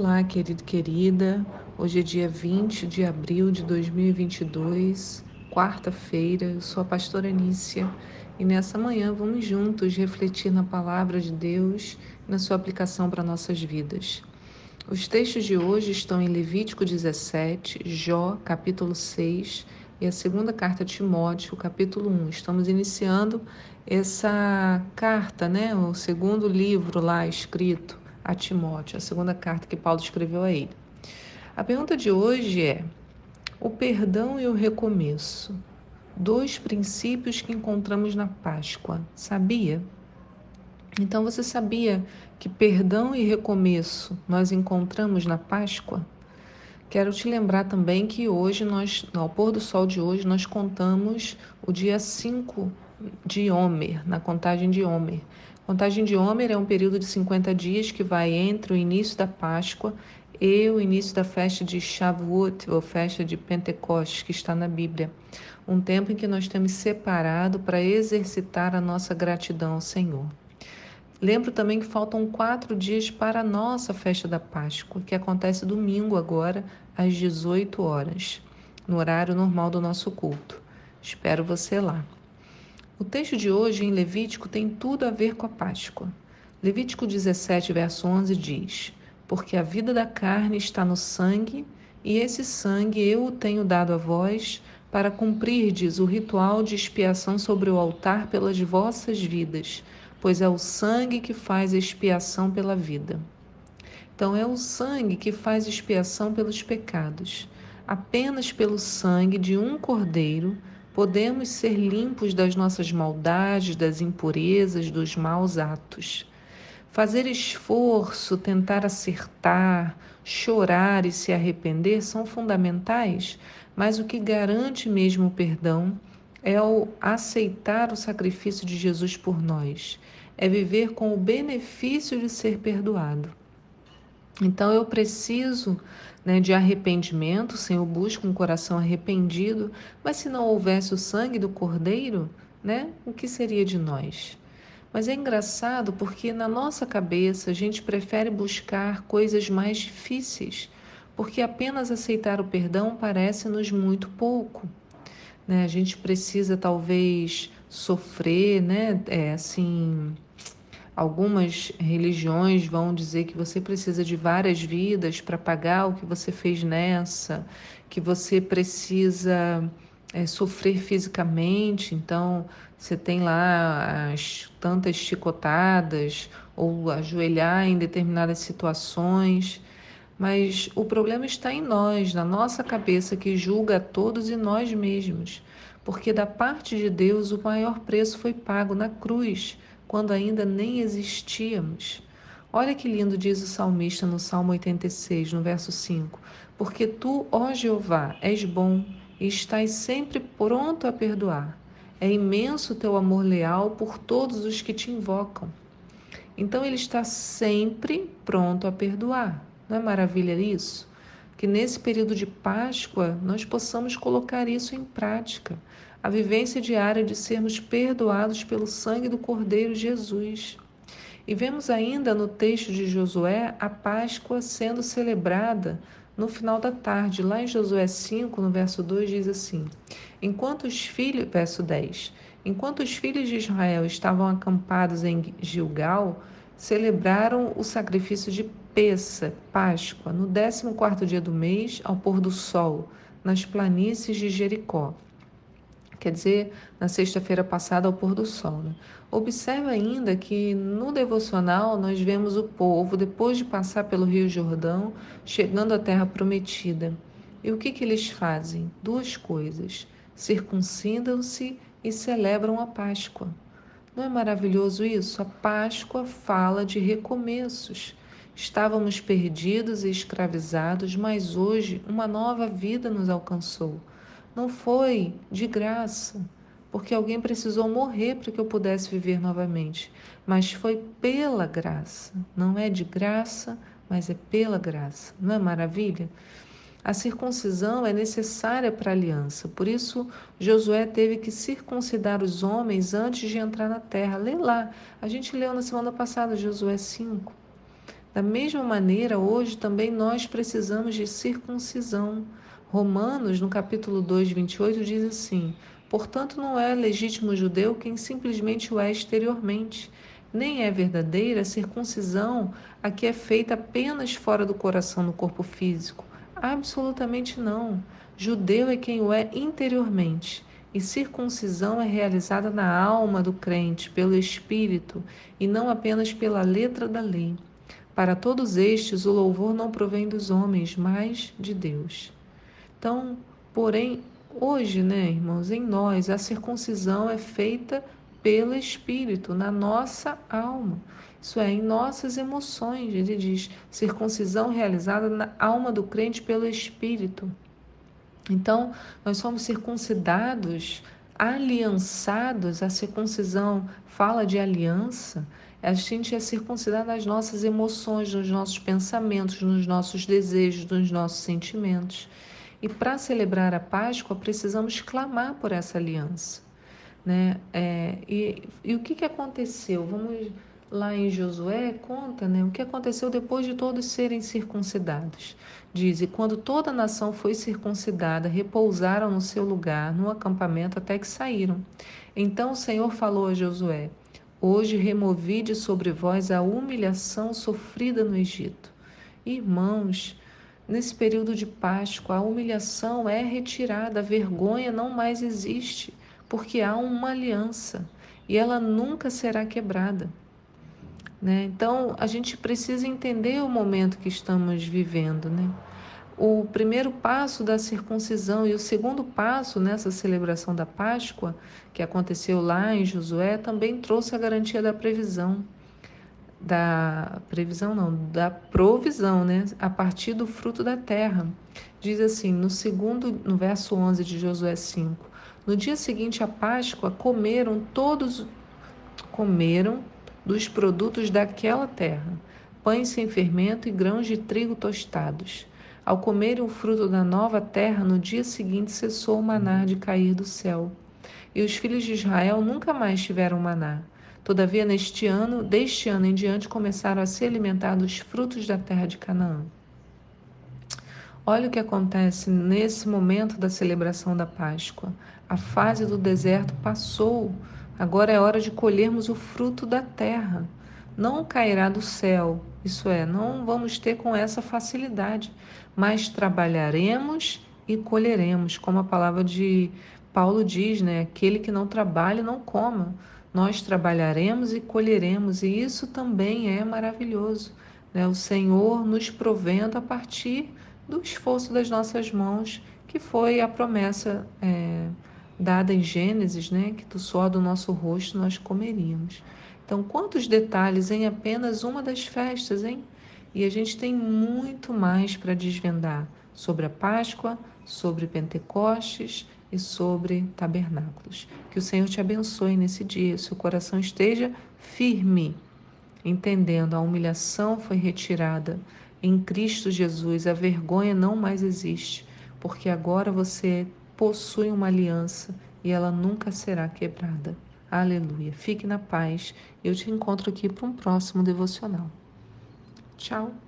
Olá, querido, querida. Hoje é dia 20 de abril de 2022, quarta-feira. Eu sou a pastora Nícia e nessa manhã vamos juntos refletir na palavra de Deus e na sua aplicação para nossas vidas. Os textos de hoje estão em Levítico 17, Jó, capítulo 6 e a segunda carta de Timóteo, capítulo 1. Estamos iniciando essa carta, né, o segundo livro lá escrito a Timóteo, a segunda carta que Paulo escreveu a ele. A pergunta de hoje é: o perdão e o recomeço, dois princípios que encontramos na Páscoa, sabia? Então você sabia que perdão e recomeço nós encontramos na Páscoa? Quero te lembrar também que hoje nós, ao pôr do sol de hoje, nós contamos o dia 5 de Homer, na contagem de Homer. Contagem de Homer é um período de 50 dias que vai entre o início da Páscoa e o início da festa de Shavuot, ou festa de Pentecostes, que está na Bíblia. Um tempo em que nós temos separado para exercitar a nossa gratidão ao Senhor. Lembro também que faltam quatro dias para a nossa festa da Páscoa, que acontece domingo agora, às 18 horas, no horário normal do nosso culto. Espero você lá. O texto de hoje em Levítico tem tudo a ver com a Páscoa. Levítico 17, verso 11 diz: Porque a vida da carne está no sangue, e esse sangue eu o tenho dado a vós, para cumprirdes o ritual de expiação sobre o altar pelas vossas vidas, pois é o sangue que faz expiação pela vida. Então, é o sangue que faz expiação pelos pecados. Apenas pelo sangue de um cordeiro podemos ser limpos das nossas maldades, das impurezas, dos maus atos. Fazer esforço, tentar acertar, chorar e se arrepender são fundamentais, mas o que garante mesmo o perdão é o aceitar o sacrifício de Jesus por nós, é viver com o benefício de ser perdoado. Então eu preciso né, de arrepimento, o Senhor busca um coração arrependido, mas se não houvesse o sangue do Cordeiro, né, o que seria de nós? Mas é engraçado porque na nossa cabeça a gente prefere buscar coisas mais difíceis, porque apenas aceitar o perdão parece-nos muito pouco. Né? A gente precisa talvez sofrer, né? É, assim, Algumas religiões vão dizer que você precisa de várias vidas para pagar o que você fez nessa, que você precisa é, sofrer fisicamente, então você tem lá as tantas chicotadas ou ajoelhar em determinadas situações. Mas o problema está em nós, na nossa cabeça que julga a todos e nós mesmos, porque da parte de Deus o maior preço foi pago na cruz quando ainda nem existíamos. Olha que lindo diz o salmista no Salmo 86, no verso 5: Porque tu, ó Jeová, és bom e estás sempre pronto a perdoar. É imenso teu amor leal por todos os que te invocam. Então ele está sempre pronto a perdoar. Não é maravilha isso? Que nesse período de Páscoa nós possamos colocar isso em prática a vivência diária de sermos perdoados pelo sangue do Cordeiro Jesus. E vemos ainda no texto de Josué a Páscoa sendo celebrada no final da tarde. Lá em Josué 5, no verso 2, diz assim: Enquanto os filhos, verso 10, enquanto os filhos de Israel estavam acampados em Gilgal, celebraram o sacrifício de Peça, Páscoa, no 14 dia do mês, ao pôr do sol, nas planícies de Jericó quer dizer, na sexta-feira passada ao pôr do sol. Né? Observe ainda que no devocional nós vemos o povo, depois de passar pelo Rio Jordão, chegando à terra prometida. E o que, que eles fazem? Duas coisas: circuncidam-se e celebram a Páscoa. Não é maravilhoso isso? A Páscoa fala de recomeços. Estávamos perdidos e escravizados, mas hoje uma nova vida nos alcançou. Não foi de graça, porque alguém precisou morrer para que eu pudesse viver novamente, mas foi pela graça. Não é de graça, mas é pela graça. Não é maravilha? A circuncisão é necessária para a aliança, por isso Josué teve que circuncidar os homens antes de entrar na terra. Lê lá, a gente leu na semana passada Josué 5. Da mesma maneira, hoje também nós precisamos de circuncisão. Romanos, no capítulo 2, 28, diz assim: Portanto, não é legítimo judeu quem simplesmente o é exteriormente, nem é verdadeira a circuncisão a que é feita apenas fora do coração no corpo físico. Absolutamente não. Judeu é quem o é interiormente. E circuncisão é realizada na alma do crente, pelo Espírito, e não apenas pela letra da lei. Para todos estes, o louvor não provém dos homens, mas de Deus. Então, porém, hoje, né, irmãos, em nós, a circuncisão é feita pelo Espírito, na nossa alma. Isso é, em nossas emoções. Ele diz: circuncisão realizada na alma do crente pelo Espírito. Então, nós somos circuncidados, aliançados. A circuncisão fala de aliança. A gente é circuncidado nas nossas emoções, nos nossos pensamentos, nos nossos desejos, nos nossos sentimentos. E para celebrar a Páscoa, precisamos clamar por essa aliança. Né? É, e, e o que, que aconteceu? Vamos lá em Josué, conta né, o que aconteceu depois de todos serem circuncidados. Diz: E quando toda a nação foi circuncidada, repousaram no seu lugar, no acampamento, até que saíram. Então o Senhor falou a Josué: Hoje removi de sobre vós a humilhação sofrida no Egito. Irmãos, nesse período de Páscoa, a humilhação é retirada, a vergonha não mais existe porque há uma aliança e ela nunca será quebrada. Né? Então, a gente precisa entender o momento que estamos vivendo. Né? O primeiro passo da circuncisão e o segundo passo nessa celebração da Páscoa, que aconteceu lá em Josué, também trouxe a garantia da previsão. Da previsão, não, da provisão, né? a partir do fruto da terra. Diz assim, no segundo, no verso 11 de Josué 5: no dia seguinte à Páscoa, comeram todos comeram dos produtos daquela terra, pães sem fermento e grãos de trigo tostados. Ao comerem o fruto da nova terra, no dia seguinte cessou o maná de cair do céu. E os filhos de Israel nunca mais tiveram maná. Todavia, neste ano, deste ano em diante, começaram a se alimentar dos frutos da terra de Canaã. Olha o que acontece nesse momento da celebração da Páscoa. A fase do deserto passou, agora é hora de colhermos o fruto da terra. Não cairá do céu, isso é, não vamos ter com essa facilidade, mas trabalharemos e colheremos, como a palavra de Paulo diz, né? Aquele que não trabalha, não coma. Nós trabalharemos e colheremos, e isso também é maravilhoso. Né? O Senhor nos provendo a partir do esforço das nossas mãos, que foi a promessa é, dada em Gênesis, né, que do suor do nosso rosto nós comeríamos. Então, quantos detalhes em apenas uma das festas, hein? E a gente tem muito mais para desvendar sobre a Páscoa, sobre Pentecostes e sobre tabernáculos. Que o Senhor te abençoe nesse dia, seu coração esteja firme, entendendo a humilhação foi retirada em Cristo Jesus, a vergonha não mais existe, porque agora você possui uma aliança e ela nunca será quebrada. Aleluia. Fique na paz. Eu te encontro aqui para um próximo devocional. Tchau.